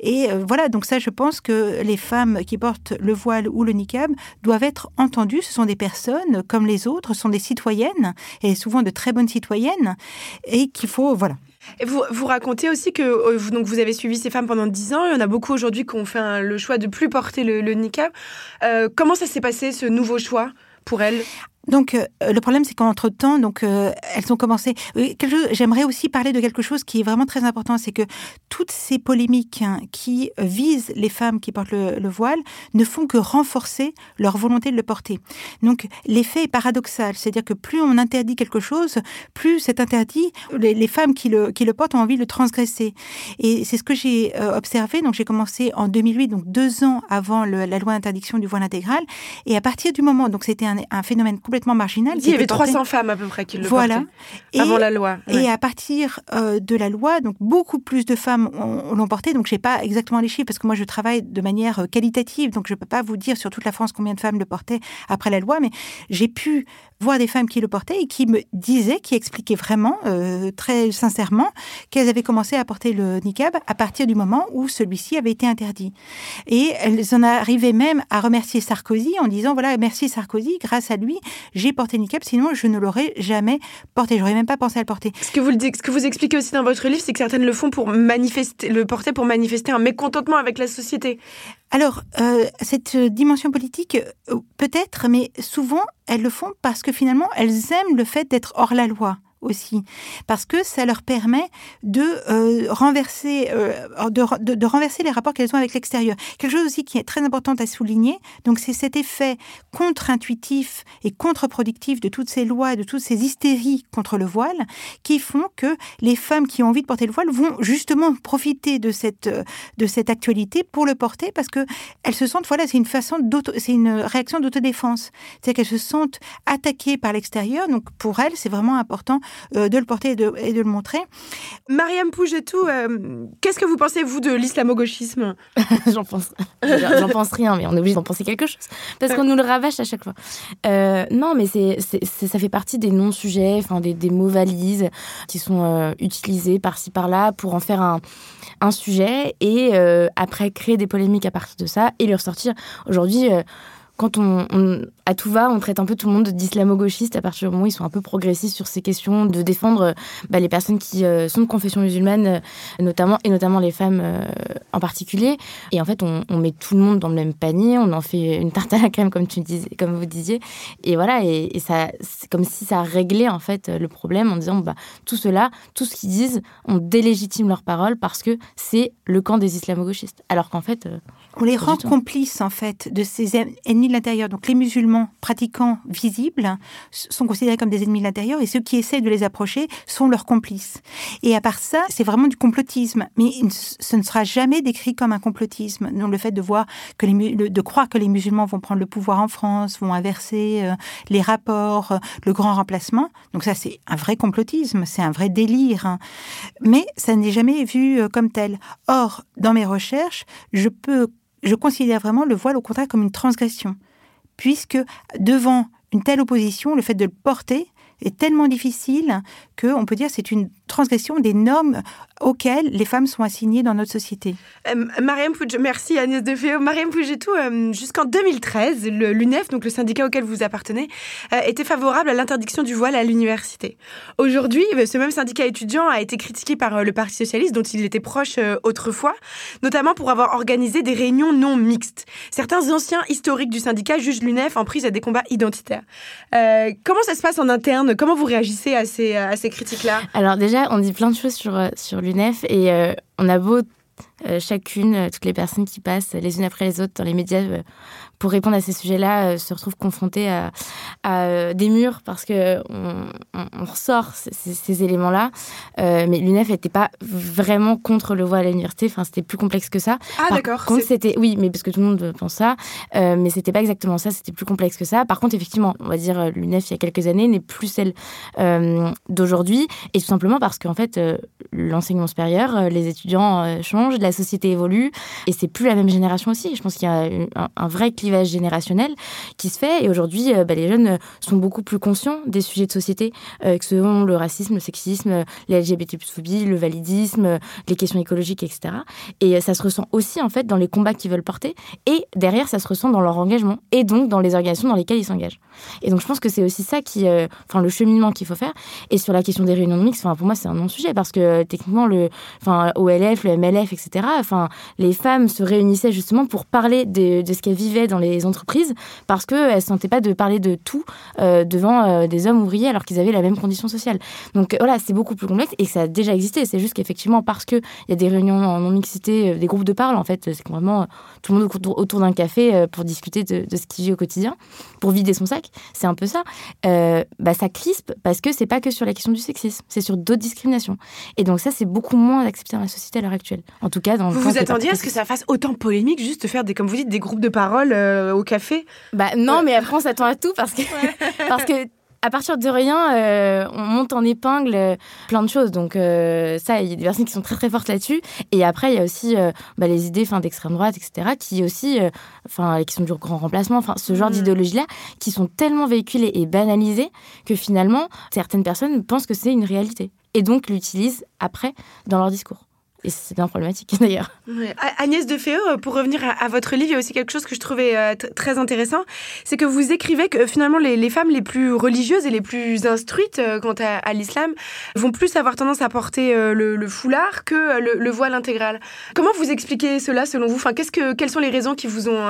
Et euh, voilà, donc ça, je pense que les femmes qui portent le voile ou le niqab doivent être entendues. Ce sont des personnes comme les autres, ce sont des citoyennes, et souvent de très bonnes citoyennes, et qu'il faut, voilà, et vous, vous racontez aussi que euh, vous, donc vous avez suivi ces femmes pendant 10 ans. Il y en a beaucoup aujourd'hui qui ont fait le choix de plus porter le, le niqab. Euh, comment ça s'est passé, ce nouveau choix pour elles? Donc, euh, le problème, c'est qu'entre-temps, donc, euh, elles ont commencé. Euh, j'aimerais aussi parler de quelque chose qui est vraiment très important, c'est que toutes ces polémiques hein, qui visent les femmes qui portent le, voile ne font que renforcer leur volonté de le porter. Donc, l'effet est paradoxal, c'est-à-dire que plus on interdit quelque chose, plus c'est interdit, les, femmes qui le, portent ont envie de le transgresser. Et c'est ce que j'ai observé. Donc, j'ai commencé en 2008, donc deux ans avant la loi d'interdiction du voile intégral. Et à partir du moment, donc c'était un, un phénomène complètement marginal. Il y avait 300 femmes à peu près qui le voilà. portaient avant la loi. Et à partir euh, de la loi, donc beaucoup plus de femmes l'ont porté. Donc je n'ai pas exactement les chiffres parce que moi je travaille de manière euh, qualitative, donc je ne peux pas vous dire sur toute la France combien de femmes le portaient après la loi, mais j'ai pu voir des femmes qui le portaient et qui me disaient, qui expliquaient vraiment, euh, très sincèrement, qu'elles avaient commencé à porter le niqab à partir du moment où celui-ci avait été interdit. Et elles en arrivaient même à remercier Sarkozy en disant, voilà, merci Sarkozy, grâce à lui, j'ai porté le niqab, sinon je ne l'aurais jamais porté. J'aurais même pas pensé à le porter. Ce que vous, que vous expliquez aussi dans votre livre, c'est que certaines le font pour manifester, le porter pour manifester un mécontentement avec la société. Alors, euh, cette dimension politique, euh, peut-être, mais souvent, elles le font parce que finalement, elles aiment le fait d'être hors la loi aussi, parce que ça leur permet de euh, renverser, euh, de, de, renverser les rapports qu'elles ont avec l'extérieur. Quelque chose aussi qui est très important à souligner, donc c'est cet effet contre-intuitif et contre-productif de toutes ces lois, de toutes ces hystéries contre le voile, qui font que les femmes qui ont envie de porter le voile vont justement profiter de cette de cette actualité pour le porter, parce que elles se sentent, voilà, c'est une façon d'auto, c'est une réaction d'autodéfense, c'est qu'elles se sentent attaquées par l'extérieur, donc pour elles c'est vraiment important euh, de le porter et de, le montrer. Mariam Pougetou, euh, qu'est-ce que vous pensez, vous, de l'islamo-gauchisme J'en pense, j'en pense rien, mais on est obligé d'en penser quelque chose. Parce qu'on nous le rabâche à chaque fois. Euh, non, mais c'est, ça fait partie des non-sujets, enfin des, des, mots valises qui sont utilisés par-ci par-là pour en faire un, un sujet et après créer des polémiques à partir de ça et le ressortir. Aujourd'hui, quand on, à tout va, on traite un peu tout le monde d'islamo-gauchiste à partir du moment où ils sont un peu progressistes sur ces questions de défendre bah, les personnes qui euh, sont de confession musulmane, euh, notamment et notamment les femmes euh, en particulier. Et en fait, on, met tout le monde dans le même panier, on en fait une tarte à la crème comme tu disais, comme vous disiez. Et voilà, et, ça, c'est comme si ça réglait en fait le problème en disant bah tout cela, tout ce qu'ils disent, on délégitime leurs paroles parce que c'est le camp des islamo-gauchistes. Alors qu'en fait, on les rend complices en fait de ces ennemis de l'intérieur. Donc les musulmans pratiquants visibles sont considérés comme des ennemis de l'intérieur et ceux qui essaient de les approcher sont leurs complices. Et à part ça, c'est vraiment du complotisme. Mais ce ne sera jamais décrit comme un complotisme. Donc le fait de voir que les, de croire que les musulmans vont prendre le pouvoir en France, vont inverser euh, les rapports, euh, le grand remplacement. Donc ça, c'est un vrai complotisme, c'est un vrai délire. Hein. Mais ça n'est jamais vu euh, comme tel. Or, dans mes recherches, je peux je considère vraiment le voile au contraire comme une transgression, puisque devant une telle opposition, le fait de le porter est tellement difficile qu'on peut dire c'est une transgression des normes auxquelles les femmes sont assignées dans notre société. Euh, Mariam merci Agnès Defeo. Mariam Pougetou, euh, jusqu'en 2013, l'UNEF, donc le syndicat auquel vous appartenez, euh, était favorable à l'interdiction du voile à l'université. Aujourd'hui, ce même syndicat étudiant a été critiqué par le Parti socialiste, dont il était proche autrefois, notamment pour avoir organisé des réunions non mixtes. Certains anciens historiques du syndicat jugent l'UNEF en prise à des combats identitaires. comment ça se passe en interne? Comment vous réagissez à ces, à ces critiques-là? Alors déjà, on dit plein de choses sur, sur l'UNEF et euh, on a beau euh, chacune, euh, toutes les personnes qui passent les unes après les autres dans les médias pour répondre à ces sujets-là, se retrouvent confrontées à, des murs parce que on, ressort ces, éléments-là. mais l'UNEF n'était pas vraiment contre le voile à l'université. Enfin, c'était plus complexe que ça. Ah d'accord. c'était oui, mais parce que tout le monde pense ça. mais c'était pas exactement ça. C'était plus complexe que ça. Par contre, effectivement, on va dire l'UNEF il y a quelques années n'est plus celle d'aujourd'hui, et tout simplement parce qu'en fait, l'enseignement supérieur, les étudiants changent la société évolue et c'est plus la même génération aussi. Je pense qu'il y a un, vrai clivage générationnel qui se fait et aujourd'hui, euh, bah, les jeunes sont beaucoup plus conscients des sujets de société euh, que sont le racisme, le sexisme, les LGBT+phobie, le validisme, les questions écologiques, etc. Et euh, ça se ressent aussi en fait dans les combats qu'ils veulent porter et derrière, ça se ressent dans leur engagement et donc dans les organisations dans lesquelles ils s'engagent. Et donc je pense que c'est aussi ça qui, enfin le cheminement qu'il faut faire. Et sur la question des réunions de mix, enfin pour moi c'est un non-sujet parce que techniquement le, enfin OLF, le MLF, etc. Enfin, les femmes se réunissaient justement pour parler de, ce qu'elles vivaient dans les entreprises parce qu'elles ne sentaient pas de parler de tout euh, devant euh, des hommes ouvriers alors qu'ils avaient la même condition sociale. Donc voilà, c'est beaucoup plus complexe et ça a déjà existé. C'est juste qu'effectivement, parce qu'il y a des réunions en non-mixité, des groupes de parole, en fait, c'est vraiment tout le monde autour, d'un café pour discuter de, ce qu'il vit au quotidien, pour vider son sac. C'est un peu ça. bah, ça crispe parce que c'est pas que sur la question du sexisme, c'est sur d'autres discriminations. Et donc ça, c'est beaucoup moins accepté dans la société à l'heure actuelle. En tout cas, dans vous vous attendiez à ce que ça fasse autant polémique, juste de faire des, comme vous dites, des groupes de parole euh, au café Bah non, mais après on s'attend à tout parce que parce que à partir de rien, euh, on monte en épingle euh, plein de choses. Donc ça, il y a des personnes qui sont très très fortes là-dessus. Et après, il y a aussi bah, les idées d'extrême droite, etc., qui aussi, enfin, qui sont du grand remplacement. Enfin, ce genre mm. d'idéologie-là, qui sont tellement véhiculées et banalisées que finalement, certaines personnes pensent que c'est une réalité et donc l'utilisent après dans leur discours. Et c'est bien problématique d'ailleurs. Agnès de Féo, euh, pour revenir à, votre livre, il y a aussi quelque chose que je trouvais euh, très intéressant, c'est que vous écrivez que finalement les, femmes les plus religieuses et les plus instruites euh, quant à, l'islam vont plus avoir tendance à porter le, foulard que le, voile intégral. Comment vous expliquez cela selon vous? Enfin, qu'est-ce que, Quelles sont les raisons qui vous ont,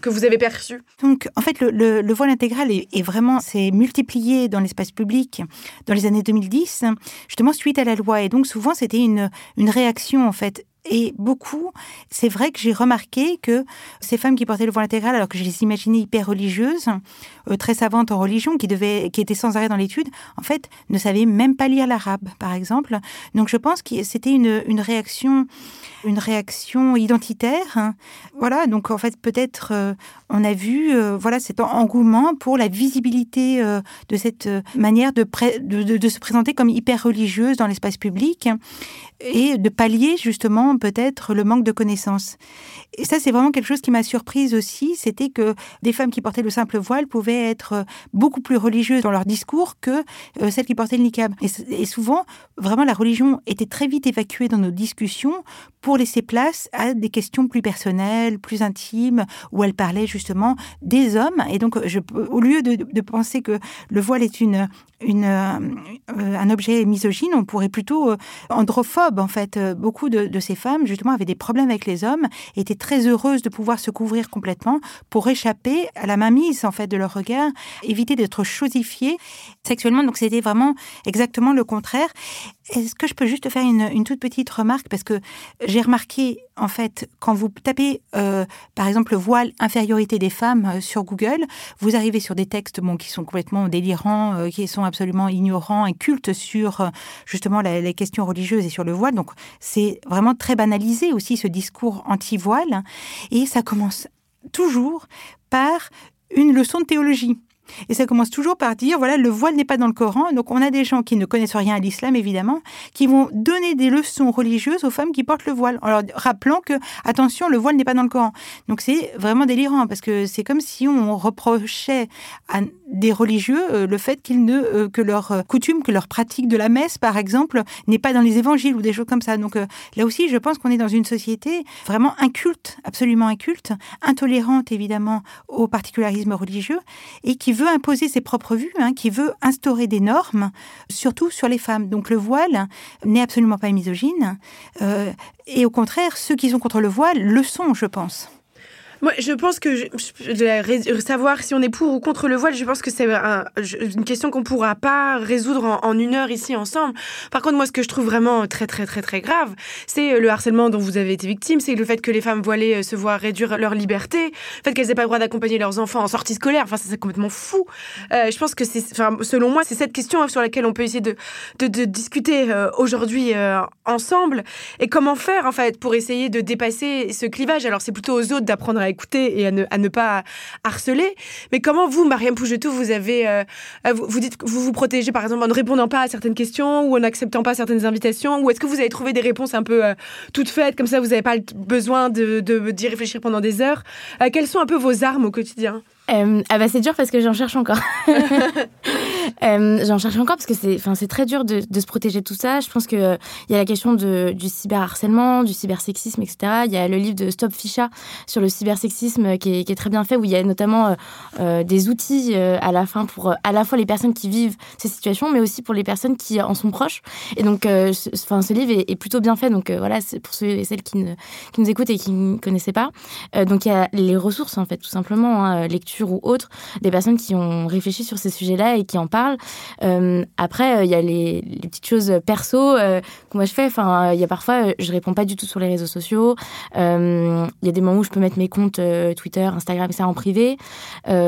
que vous avez perçues? Donc en fait le, voile intégral est, est vraiment c'est multiplié dans l'espace public dans les années 2010, justement suite à la loi. Et donc souvent c'était une, une réaction en fait. Et beaucoup, c'est vrai que j'ai remarqué que ces femmes qui portaient le voile intégral, alors que je les imaginais hyper religieuses, très savantes en religion, qui, devaient, qui étaient sans arrêt dans l'étude, en fait, ne savaient même pas lire l'arabe, par exemple. Donc je pense que c'était une, une réaction une réaction identitaire. Hein. Voilà, donc en fait peut-être euh, on a vu euh, voilà cet engouement pour la visibilité euh, de cette manière de, se présenter comme hyper religieuse dans l'espace public et de pallier justement peut-être le manque de connaissances. Et ça c'est vraiment quelque chose qui m'a surprise aussi, c'était que des femmes qui portaient le simple voile pouvaient être beaucoup plus religieuses dans leur discours que celles qui portaient le niqab. Et, souvent vraiment la religion était très vite évacuée dans nos discussions pour laisser place à des questions plus personnelles, plus intimes, où elle parlait justement des hommes. Et donc, je, au lieu de, penser que le voile est une, une, euh, un objet misogyne, on pourrait plutôt euh, androphobe. En fait, euh, beaucoup de, ces femmes, justement, avaient des problèmes avec les hommes, étaient très heureuses de pouvoir se couvrir complètement pour échapper à la mainmise, en fait, de leur regard, éviter d'être chosifiées sexuellement. Donc, c'était vraiment exactement le contraire. Est-ce que je peux juste faire une, toute petite remarque? Parce que j'ai remarqué, en fait, quand vous tapez, euh, par exemple, voile infériorité des femmes euh, sur Google, vous arrivez sur des textes qui sont complètement délirants, euh, qui sont absolument ignorants, incultes sur justement les questions religieuses et sur le voile. Donc, c'est vraiment très banalisé aussi ce discours anti-voile. Et ça commence toujours par une leçon de théologie. Et ça commence toujours par dire, voilà, le voile n'est pas dans le Coran. Donc on a des gens qui ne connaissent rien à l'islam, évidemment, qui vont donner des leçons religieuses aux femmes qui portent le voile, en leur rappelant que, attention, le voile n'est pas dans le Coran. Donc c'est vraiment délirant, parce que c'est comme si on reprochait à des religieux euh, le fait qu'ils ne, euh, que leur euh, coutume, que leur pratique de la messe, par exemple, n'est pas dans les évangiles ou des choses comme ça. Donc là aussi, je pense qu'on est dans une société vraiment inculte, absolument inculte, intolérante évidemment au particularisme religieux, et qui veut imposer ses propres vues, hein, qui veut instaurer des normes, surtout sur les femmes. Donc le voile n'est absolument pas misogyne. Euh, et au contraire, ceux qui sont contre le voile le sont, je pense. Moi, je pense que je, savoir si on est pour ou contre le voile, je pense que c'est une question qu'on pourra pas résoudre en, une heure ici ensemble. Par contre, moi, ce que je trouve vraiment très, très, très, très grave, c'est euh, le harcèlement dont vous avez été victime, c'est le fait que les femmes voilées euh, se voient réduire leur liberté, le fait qu'elles n'aient pas le droit d'accompagner leurs enfants en sortie scolaire. Enfin, c'est complètement fou. Euh, je pense que c'est, selon moi, c'est cette question sur laquelle on peut essayer de, discuter aujourd'hui ensemble. Et comment faire, en fait, pour essayer de dépasser ce clivage? Alors, c'est plutôt aux autres d'apprendre à écouter et à ne, à pas harceler. Mais comment vous, Mariam Pougetou, vous avez, euh, vous, vous, dites vous vous protégez par exemple en ne répondant pas à certaines questions ou en n'acceptant pas certaines invitations? Ou est-ce que vous avez trouvé des réponses un peu euh, toutes faites, comme ça vous n'avez pas besoin de, d'y réfléchir pendant des heures? Euh, Quelles sont un peu vos armes au quotidien? Ah bah c'est dur parce que j'en cherche encore. Euh, J'en cherche encore parce que c'est, enfin, c'est très dur de, se protéger de tout ça. Je pense que euh, il y a la question de, du cyberharcèlement, du cybersexisme, etc. Il y a le livre de Stop Ficha sur le cybersexisme qui est, qui est très bien fait, où il y a notamment euh, euh des outils à la fin pour à la fois les personnes qui vivent ces situations, mais aussi pour les personnes qui en sont proches. Et donc, enfin, ce, livre est, plutôt bien fait. Donc voilà, pour ceux et celles qui nous écoutent et qui ne connaissaient pas. donc il y a les ressources en fait, tout simplement, hein, lecture ou autre, des personnes qui ont réfléchi sur ces sujets-là et qui en parlent euh, après, euh, il y a les, petites choses perso euh, que moi je fais. Enfin, il y a parfois, je réponds pas du tout sur les réseaux sociaux. Il y a des moments où je peux mettre mes comptes Twitter, Instagram, ça en privé.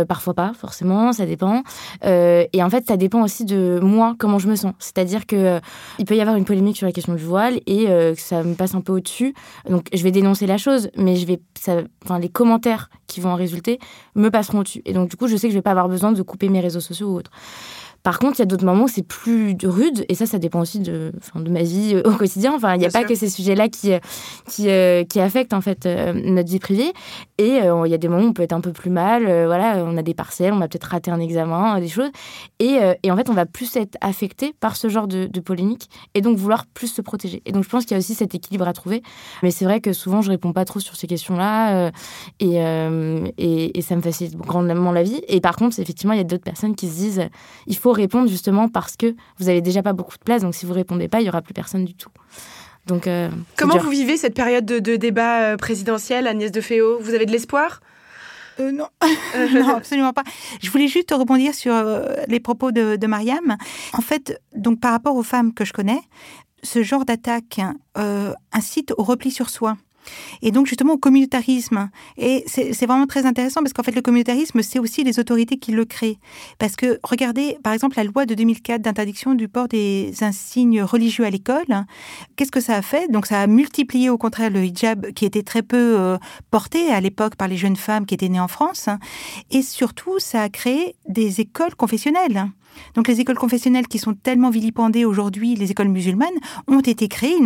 parfois pas, forcément, ça dépend. et en fait, ça dépend aussi de moi, comment je me sens. C'est-à-dire que il peut y avoir une polémique sur la question du voile et que ça me passe un peu au-dessus. Donc, je vais dénoncer la chose, mais je vais, enfin, les commentaires qui vont en résulter me passeront au-dessus. Et donc, du coup, je sais que je vais pas avoir besoin de couper mes réseaux sociaux ou autres. Par contre, il y a d'autres moments où c'est plus rude, et ça, ça dépend aussi de, enfin, de ma vie euh, au quotidien. Enfin, il n'y a pas que ces sujets-là qui, euh, qui, euh, qui, affectent en fait notre vie privée. Et il y a des moments où on peut être un peu plus mal. voilà, on a des parcelles, on a peut-être raté un examen, des choses. Et, et, en fait, on va plus être affecté par ce genre de, de, polémique, et donc vouloir plus se protéger. Et donc, je pense qu'il y a aussi cet équilibre à trouver. Mais c'est vrai que souvent, je réponds pas trop sur ces questions-là, et, et, et, ça me facilite grandement la vie. Et par contre, effectivement, il y a d'autres personnes qui se disent, il faut répondre justement parce que vous avez déjà pas beaucoup de place. Donc si vous répondez pas, il y aura plus personne du tout. Donc euh, comment vous vivez cette période de, débat euh, présidentiel, Agnès de Féo? Vous avez de l'espoir? Euh, non. non, absolument pas. Je voulais juste rebondir sur les propos de, de, Mariam. En fait, donc par rapport aux femmes que je connais, ce genre d'attaque incite au repli sur soi et donc justement au communautarisme. Et c'est vraiment très intéressant parce qu'en fait le communautarisme, c'est aussi les autorités qui le créent. Parce que regardez par exemple la loi de 2004 d'interdiction du port des insignes religieux à l'école. Qu'est-ce que ça a fait? Donc ça a multiplié au contraire le hijab qui était très peu euh, porté à l'époque par les jeunes femmes qui étaient nées en France. Et surtout ça a créé des écoles confessionnelles. Donc les écoles confessionnelles qui sont tellement vilipendées aujourd'hui, les écoles musulmanes, ont été créées,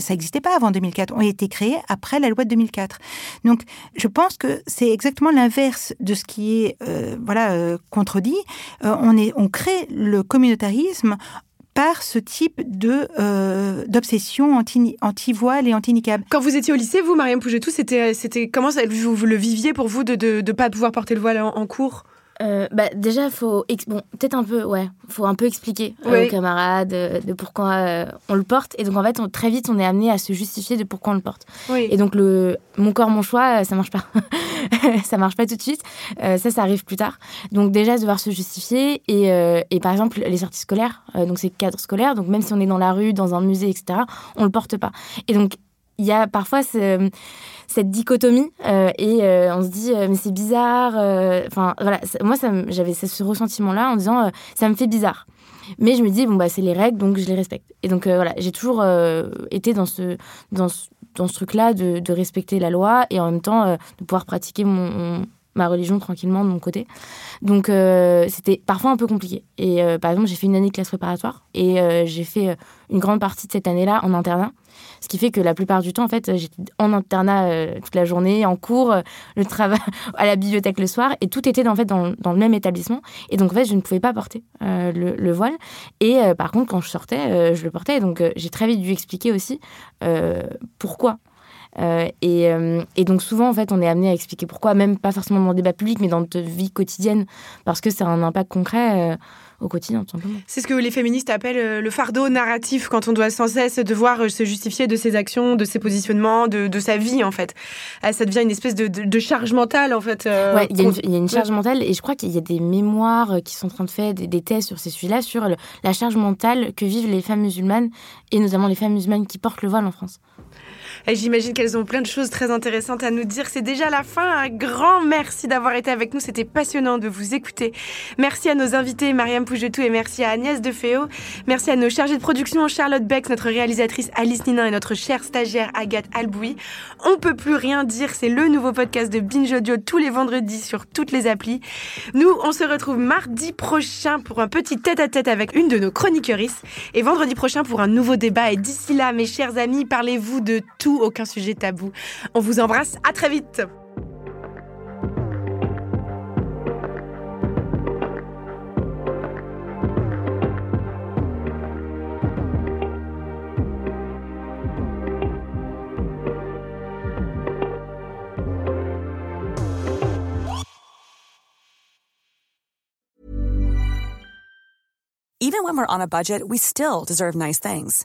ça n'existait pas avant 2004, ont été créées après la loi de 2004. Donc je pense que c'est exactement l'inverse de ce qui est euh, voilà euh, contredit. Euh, on, est, on crée le communautarisme par ce type de d'obsession anti, anti voile et anti niqab. Quand vous étiez au lycée, vous, Mariam Pougetou, c'était c'était comment ça, vous, le viviez pour vous de ne pas pouvoir porter le voile en cours? Euh, bah, déjà, faut bon, peut-être un peu, ouais, faut un peu expliquer aux camarades euh, de pourquoi euh, on le porte. Et donc en fait, très vite, on est amené à se justifier de pourquoi on le porte. Et donc le mon corps, mon choix, ça marche pas. ça marche pas tout de suite. ça, ça arrive plus tard. Donc déjà, devoir se justifier. Et, et par exemple, les sorties scolaires, donc c'est cadre scolaire. Donc même si on est dans la rue, dans un musée, etc., on le porte pas. Et donc il y a parfois cette dichotomie euh, et euh, on se dit euh, mais c'est bizarre. Enfin voilà, moi j'avais ce ressentiment-là en disant ça me fait bizarre. Mais je me dis bon bah c'est les règles donc je les respecte. Et donc voilà, j'ai toujours été dans ce dans ce, dans ce truc-là de, de, respecter la loi et en même temps de pouvoir pratiquer mon, ma religion tranquillement de mon côté. Donc c'était parfois un peu compliqué. Et par exemple, j'ai fait une année de classe préparatoire et j'ai fait une grande partie de cette année-là en internat. Ce qui fait que la plupart du temps, en fait, j'étais en internat euh, toute la journée, en cours, euh, le travail à la bibliothèque le soir, et tout était en fait dans, le même établissement. Et donc, en fait, je ne pouvais pas porter euh, le, voile. Et par contre, quand je sortais, je le portais. Donc, j'ai très vite dû expliquer aussi pourquoi et, et, donc souvent, en fait, on est amené à expliquer pourquoi, même pas forcément dans le débat public, mais dans notre vie quotidienne, parce que ça a un impact concret au quotidien, tout simplement. C'est ce que les féministes appellent euh, le fardeau narratif, quand on doit sans cesse devoir euh, se justifier de ses actions, de ses positionnements, de, de sa vie, en fait. Ah, ça devient une espèce de, de, charge mentale, en fait. Euh, ouais, il y, y, a une charge mentale, et je crois qu'il y a des mémoires qui sont en train de faire, des, des thèses sur ces sujets-là, sur la charge mentale que vivent les femmes musulmanes, et notamment les femmes musulmanes qui portent le voile en France. J'imagine qu'elles ont plein de choses très intéressantes à nous dire. C'est déjà la fin. Un grand merci d'avoir été avec nous. C'était passionnant de vous écouter. Merci à nos invités, Mariam Pougetou et merci à Agnès Defeo. Merci à nos chargés de production, Charlotte Bex, notre réalisatrice Alice Ninin et notre chère stagiaire Agathe Alboui. On peut plus rien dire. C'est le nouveau podcast de Binge Audio tous les vendredis sur toutes les applis. Nous, on se retrouve mardi prochain pour un petit tête-à-tête avec une de nos chroniqueuristes et vendredi prochain pour un nouveau débat. Et d'ici là, mes chers amis, parlez-vous de tout aucun sujet tabou. On vous embrasse, à très vite. Even when we're on a budget, we still deserve nice things.